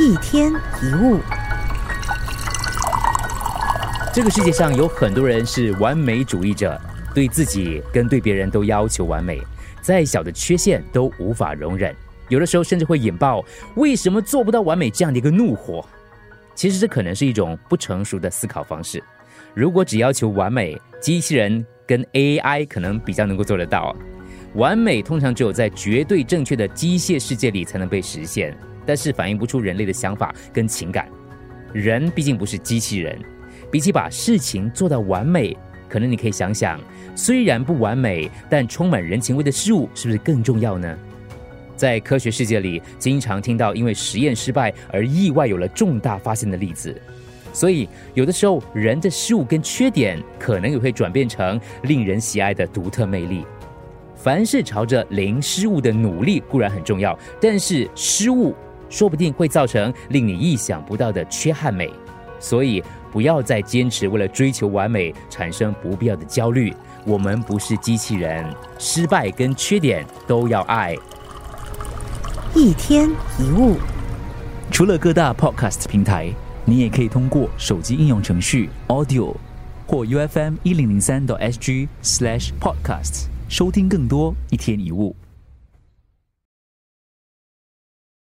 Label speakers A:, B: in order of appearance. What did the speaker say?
A: 一天一物，
B: 这个世界上有很多人是完美主义者，对自己跟对别人都要求完美，再小的缺陷都无法容忍，有的时候甚至会引爆“为什么做不到完美”这样的一个怒火。其实这可能是一种不成熟的思考方式。如果只要求完美，机器人跟 AI 可能比较能够做得到。完美通常只有在绝对正确的机械世界里才能被实现，但是反映不出人类的想法跟情感。人毕竟不是机器人，比起把事情做到完美，可能你可以想想，虽然不完美，但充满人情味的事物是不是更重要呢？在科学世界里，经常听到因为实验失败而意外有了重大发现的例子，所以有的时候人的失误跟缺点，可能也会转变成令人喜爱的独特魅力。凡是朝着零失误的努力固然很重要，但是失误说不定会造成令你意想不到的缺憾美，所以不要再坚持为了追求完美产生不必要的焦虑。我们不是机器人，失败跟缺点都要爱。
A: 一天一物，
C: 除了各大 podcast 平台，你也可以通过手机应用程序 Audio 或 UFM 一零零三 SG slash podcasts。收听更多一天一物。